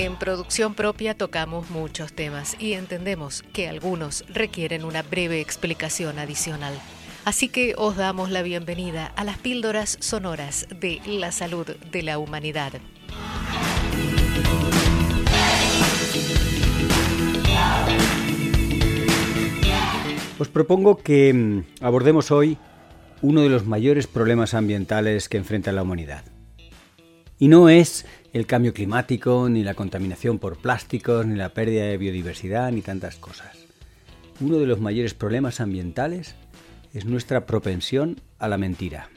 En producción propia tocamos muchos temas y entendemos que algunos requieren una breve explicación adicional. Así que os damos la bienvenida a las píldoras sonoras de la salud de la humanidad. Os propongo que mm, abordemos hoy uno de los mayores problemas ambientales que enfrenta la humanidad. Y no es el cambio climático, ni la contaminación por plásticos, ni la pérdida de biodiversidad, ni tantas cosas. Uno de los mayores problemas ambientales es nuestra propensión a la mentira.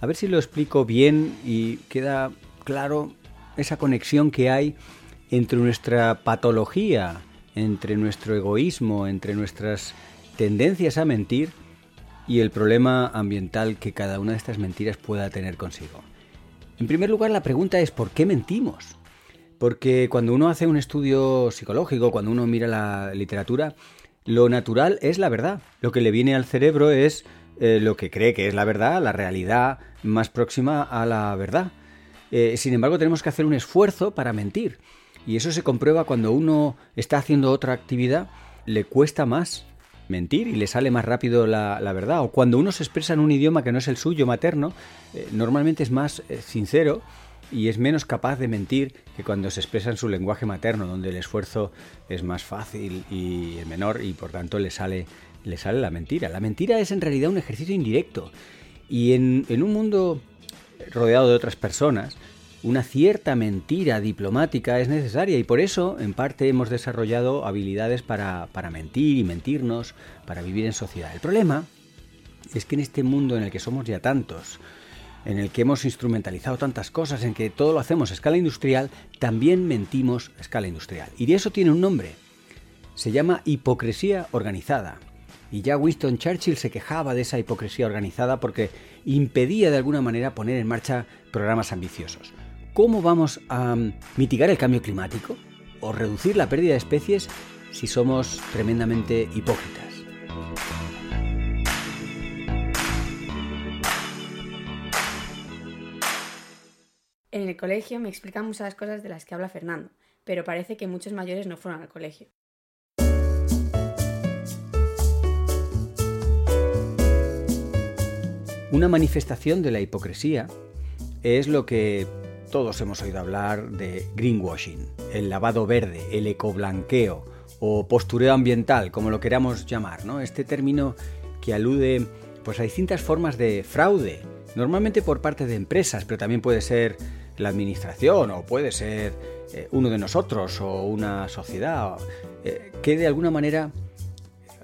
A ver si lo explico bien y queda claro esa conexión que hay entre nuestra patología entre nuestro egoísmo, entre nuestras tendencias a mentir y el problema ambiental que cada una de estas mentiras pueda tener consigo. En primer lugar, la pregunta es ¿por qué mentimos? Porque cuando uno hace un estudio psicológico, cuando uno mira la literatura, lo natural es la verdad. Lo que le viene al cerebro es eh, lo que cree que es la verdad, la realidad más próxima a la verdad. Eh, sin embargo, tenemos que hacer un esfuerzo para mentir. Y eso se comprueba cuando uno está haciendo otra actividad, le cuesta más mentir y le sale más rápido la, verdad. O cuando uno se expresa en un idioma que no es el suyo materno, eh, normalmente es más eh, sincero y es menos capaz de mentir que cuando se expresa en su lenguaje materno, donde el esfuerzo es más fácil y menor y por tanto le sale, le sale la mentira. La mentira es en realidad un ejercicio indirecto y en, en un mundo rodeado de otras personas, una cierta mentira diplomática es necesaria y por eso, en parte, hemos desarrollado habilidades para, mentir y mentirnos, para vivir en sociedad. El problema es que en este mundo en el que somos ya tantos, en el que hemos instrumentalizado tantas cosas, en que todo lo hacemos a escala industrial, también mentimos a escala industrial. Y eso tiene un nombre. Se llama hipocresía organizada. Y ya Winston Churchill se quejaba de esa hipocresía organizada porque impedía de alguna manera poner en marcha programas ambiciosos. ¿Cómo vamos a mitigar el cambio climático o reducir la pérdida de especies si somos tremendamente hipócritas? En el colegio me explican muchas cosas de las que habla Fernando, pero parece que muchos mayores no fueron al colegio. Una manifestación de la hipocresía es lo que todos hemos oído hablar de greenwashing, el lavado verde, el ecoblanqueo o postureo ambiental, como lo queramos llamar, ¿no? Este término que alude pues a distintas formas de fraude, normalmente por parte de empresas, pero también puede ser la administración o puede ser eh, uno de nosotros o una sociedad, eh, que de alguna manera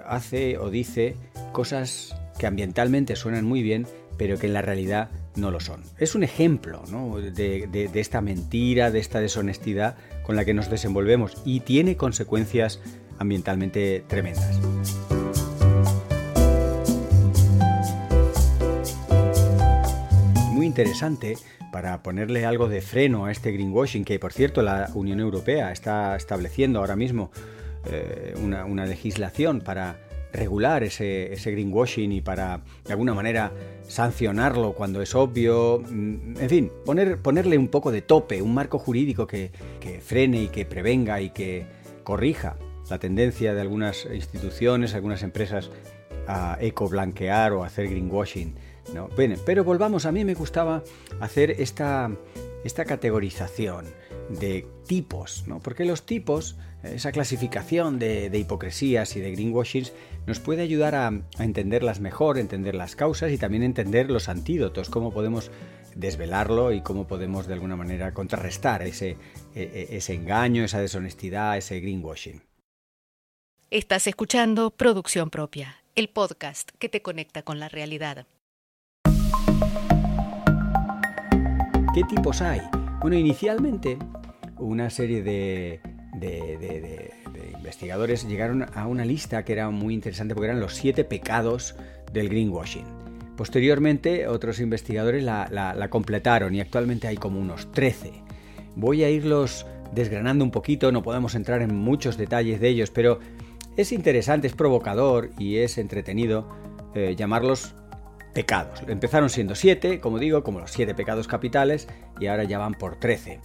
hace o dice cosas que ambientalmente suenan muy bien, pero que en la realidad no lo son. Es un ejemplo de, esta mentira, de esta deshonestidad con la que nos desenvolvemos y tiene consecuencias ambientalmente tremendas. Muy interesante para ponerle algo de freno a este greenwashing que, por cierto, la Unión Europea está estableciendo ahora mismo eh, una legislación para regular ese, greenwashing y para, de alguna manera, sancionarlo cuando es obvio. Mm, en fin, poner, ponerle un poco de tope, un marco jurídico que, frene y que prevenga y que corrija la tendencia de algunas instituciones, algunas empresas a ecoblanquear o hacer greenwashing. ¿no? pero volvamos, a mí me gustaba hacer esta, esta categorización de tipos, ¿no? porque los tipos, esa clasificación de, hipocresías y de greenwashings, nos puede ayudar a, entenderlas mejor, entender las causas y también entender los antídotos, cómo podemos desvelarlo y cómo podemos de alguna manera contrarrestar ese, e, e, ese engaño, esa deshonestidad, ese greenwashing. Estás escuchando Producción Propia, el podcast que te conecta con la realidad. ¿Qué tipos hay? Bueno, inicialmente una serie de, investigadores llegaron a una lista que era muy interesante porque eran los siete pecados del greenwashing. Posteriormente otros investigadores la, completaron y actualmente hay como unos 13. Voy a irlos desgranando un poquito, no podemos entrar en muchos detalles de ellos, pero es interesante, es provocador y es entretenido eh, llamarlos pecados. Empezaron siendo siete, como digo, como los siete pecados capitales, y ahora ya van por trece.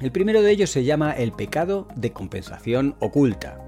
El primero de ellos se llama el pecado de compensación oculta.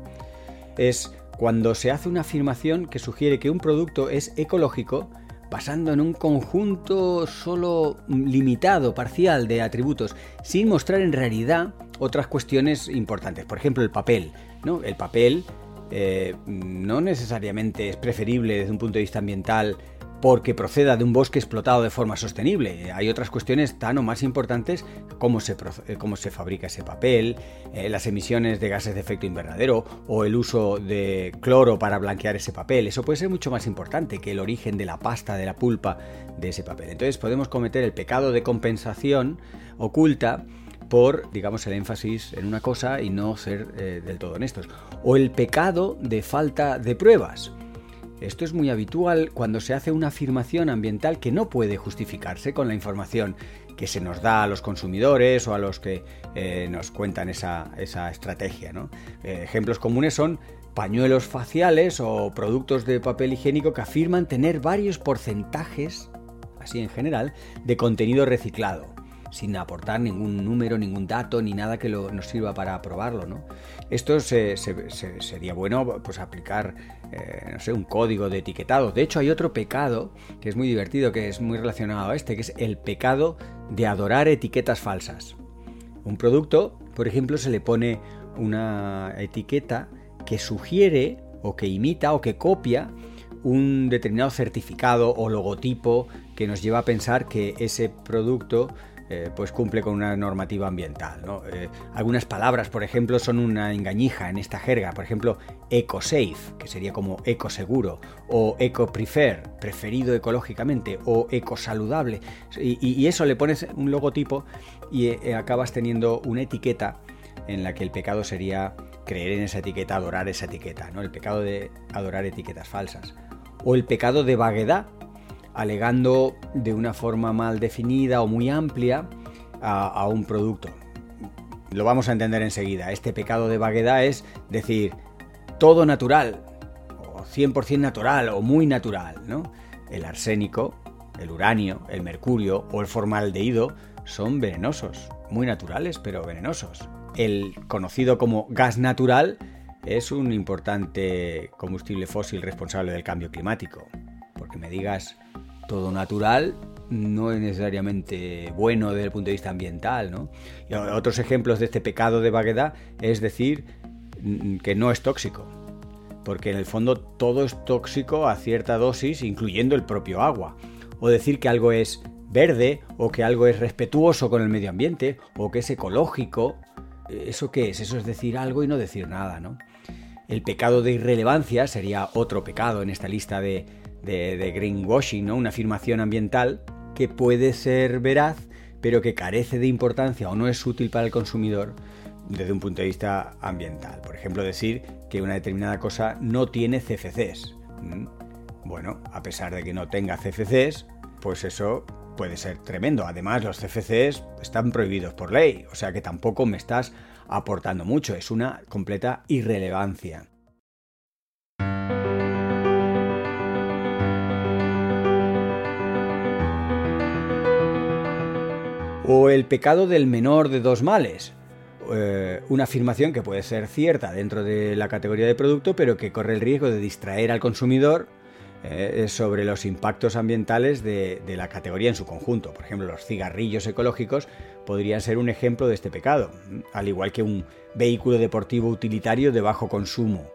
Es cuando se hace una afirmación que sugiere que un producto es ecológico basando en un conjunto solo limitado, parcial de atributos, sin mostrar en realidad otras cuestiones importantes. Por ejemplo, el papel. ¿no? El papel eh, no necesariamente es preferible desde un punto de vista ambiental porque proceda de un bosque explotado de forma sostenible. Hay otras cuestiones tan o más importantes como se, eh, cómo se fabrica ese papel, eh, las emisiones de gases de efecto invernadero o el uso de cloro para blanquear ese papel. Eso puede ser mucho más importante que el origen de la pasta, de la pulpa de ese papel. Entonces podemos cometer el pecado de compensación oculta por, digamos, el énfasis en una cosa y no ser eh, del todo honestos. O el pecado de falta de pruebas. Esto es muy habitual cuando se hace una afirmación ambiental que no puede justificarse con la información que se nos da a los consumidores o a los que eh, nos cuentan esa, estrategia. Eh, ejemplos comunes son pañuelos faciales o productos de papel higiénico que afirman tener varios porcentajes, así en general, de contenido reciclado sin aportar ningún número, ningún dato, ni nada que nos sirva para probarlo. ¿no? Esto sería bueno pues, aplicar eh, no sé, un código de etiquetado. De hecho, hay otro pecado que es muy divertido, que es muy relacionado a este, que es el pecado de adorar etiquetas falsas. Un producto, por ejemplo, se le pone una etiqueta que sugiere o que imita o que copia un determinado certificado o logotipo que nos lleva a pensar que ese producto eh, pues cumple con una normativa ambiental. Eh, algunas palabras, por ejemplo, son una engañija en esta jerga. Por ejemplo, ecosafe, que sería como ecoseguro, o ecoprefer, preferido ecológicamente, o ecosaludable. Y, y eso le pones un logotipo y eh, acabas teniendo una etiqueta en la que el pecado sería creer en esa etiqueta, adorar esa etiqueta, ¿no? El pecado de adorar etiquetas falsas. O el pecado de vaguedad, alegando de una forma mal definida o muy amplia a, un producto. Lo vamos a entender enseguida. Este pecado de vaguedad es decir todo natural, o 100% natural, o muy natural. ¿no? El arsénico, el uranio, el mercurio o el formaldehído son venenosos, muy naturales, pero venenosos. El conocido como gas natural es un importante combustible fósil responsable del cambio climático. Porque me digas todo natural no es necesariamente bueno desde el punto de vista ambiental. ¿no? Y otros ejemplos de este pecado de vaguedad es decir mm, que no es tóxico, porque en el fondo todo es tóxico a cierta dosis, incluyendo el propio agua. O decir que algo es verde, o que algo es respetuoso con el medio ambiente, o que es ecológico. ¿Eso qué es? Eso es decir algo y no decir nada, ¿no? El pecado de irrelevancia sería otro pecado en esta lista de, de, greenwashing, ¿no? una afirmación ambiental que puede ser veraz, pero que carece de importancia o no es útil para el consumidor desde un punto de vista ambiental. Por ejemplo, decir que una determinada cosa no tiene CFCs. ¿Mm? Bueno, a pesar de que no tenga CFCs, pues eso puede ser tremendo. Además, los CFCs están prohibidos por ley, o sea que tampoco me estás aportando mucho, es una completa irrelevancia. O el pecado del menor de dos males. Eh, una afirmación que puede ser cierta dentro de la categoría de producto, pero que corre el riesgo de distraer al consumidor eh, sobre los impactos ambientales de, la categoría en su conjunto. Por ejemplo, los cigarrillos ecológicos podrían ser un ejemplo de este pecado, al igual que un vehículo deportivo utilitario de bajo consumo.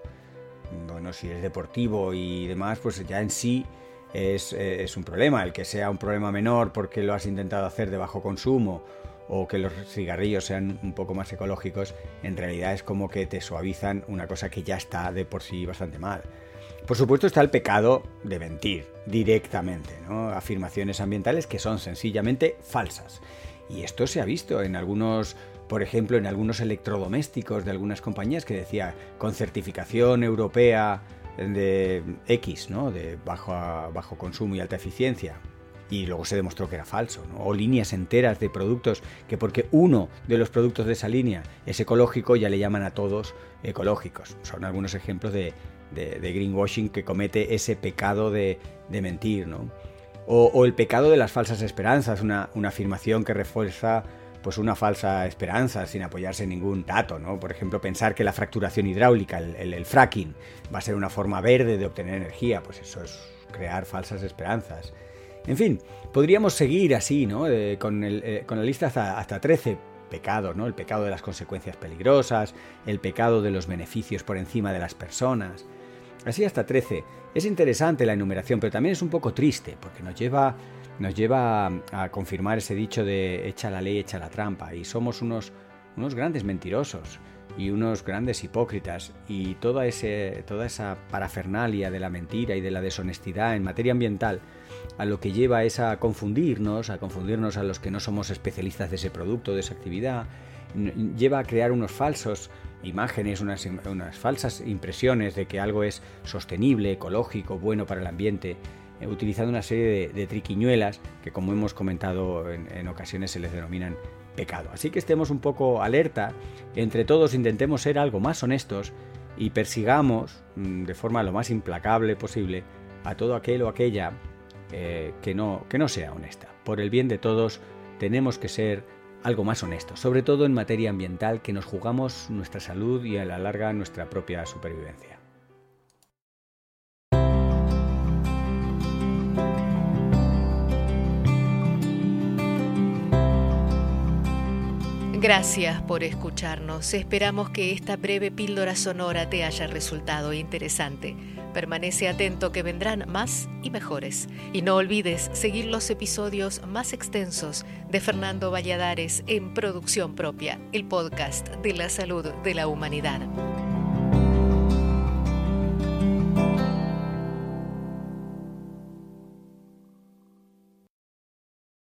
Bueno, si es deportivo y demás, pues ya en sí eh, es, un problema. El que sea un problema menor porque lo has intentado hacer de bajo consumo o que los cigarrillos sean un poco más ecológicos, en realidad es como que te suavizan una cosa que ya está de por sí bastante mal. Por supuesto está el pecado de mentir directamente, ¿no? afirmaciones ambientales que son sencillamente falsas. Y esto se ha visto en algunos, por ejemplo, en algunos electrodomésticos de algunas compañías que decía con certificación europea de X, ¿no? de bajo, bajo consumo y alta eficiencia. Y luego se demostró que era falso, o líneas enteras de productos que porque uno de los productos de esa línea es ecológico ya le llaman a todos ecológicos. Son algunos ejemplos de, greenwashing que comete ese pecado de, mentir. ¿no? O, el pecado de las falsas esperanzas, una, una afirmación que refuerza pues una falsa esperanza sin apoyarse en ningún dato, ¿no? Por ejemplo, pensar que la fracturación hidráulica, el, fracking, va a ser una forma verde de obtener energía, pues eso es crear falsas esperanzas. En fin, podríamos seguir así, ¿no? Eh, con, eh, con, la lista hasta, hasta 13 pecados, ¿no? El pecado de las consecuencias peligrosas, el pecado de los beneficios por encima de las personas. Así hasta 13. Es interesante la enumeración, pero también es un poco triste, porque nos lleva nos lleva a confirmar ese dicho de echa la ley, echa la trampa, y somos unos, unos grandes mentirosos y unos grandes hipócritas, y toda, ese, toda esa parafernalia de la mentira y de la deshonestidad en materia ambiental, a lo que lleva es a confundirnos, a confundirnos a los que no somos especialistas de ese producto, de esa actividad, lleva a crear unos falsos imágenes, unas, unas falsas impresiones de que algo es sostenible, ecológico, bueno para el ambiente, eh, utilizando una serie de, triquiñuelas que como hemos comentado en, ocasiones se les denominan pecado. Así que estemos un poco alerta, entre todos intentemos ser algo más honestos y persigamos mm, de forma lo más implacable posible a todo aquel o aquella eh, que, no, que no sea honesta. Por el bien de todos tenemos que ser algo más honestos, sobre todo en materia ambiental que nos jugamos nuestra salud y a la larga nuestra propia supervivencia. Gracias por escucharnos. Esperamos que esta breve píldora sonora te haya resultado interesante. Permanece atento que vendrán más y mejores. Y no olvides seguir los episodios más extensos de Fernando Valladares en Producción Propia, el podcast de la salud de la humanidad.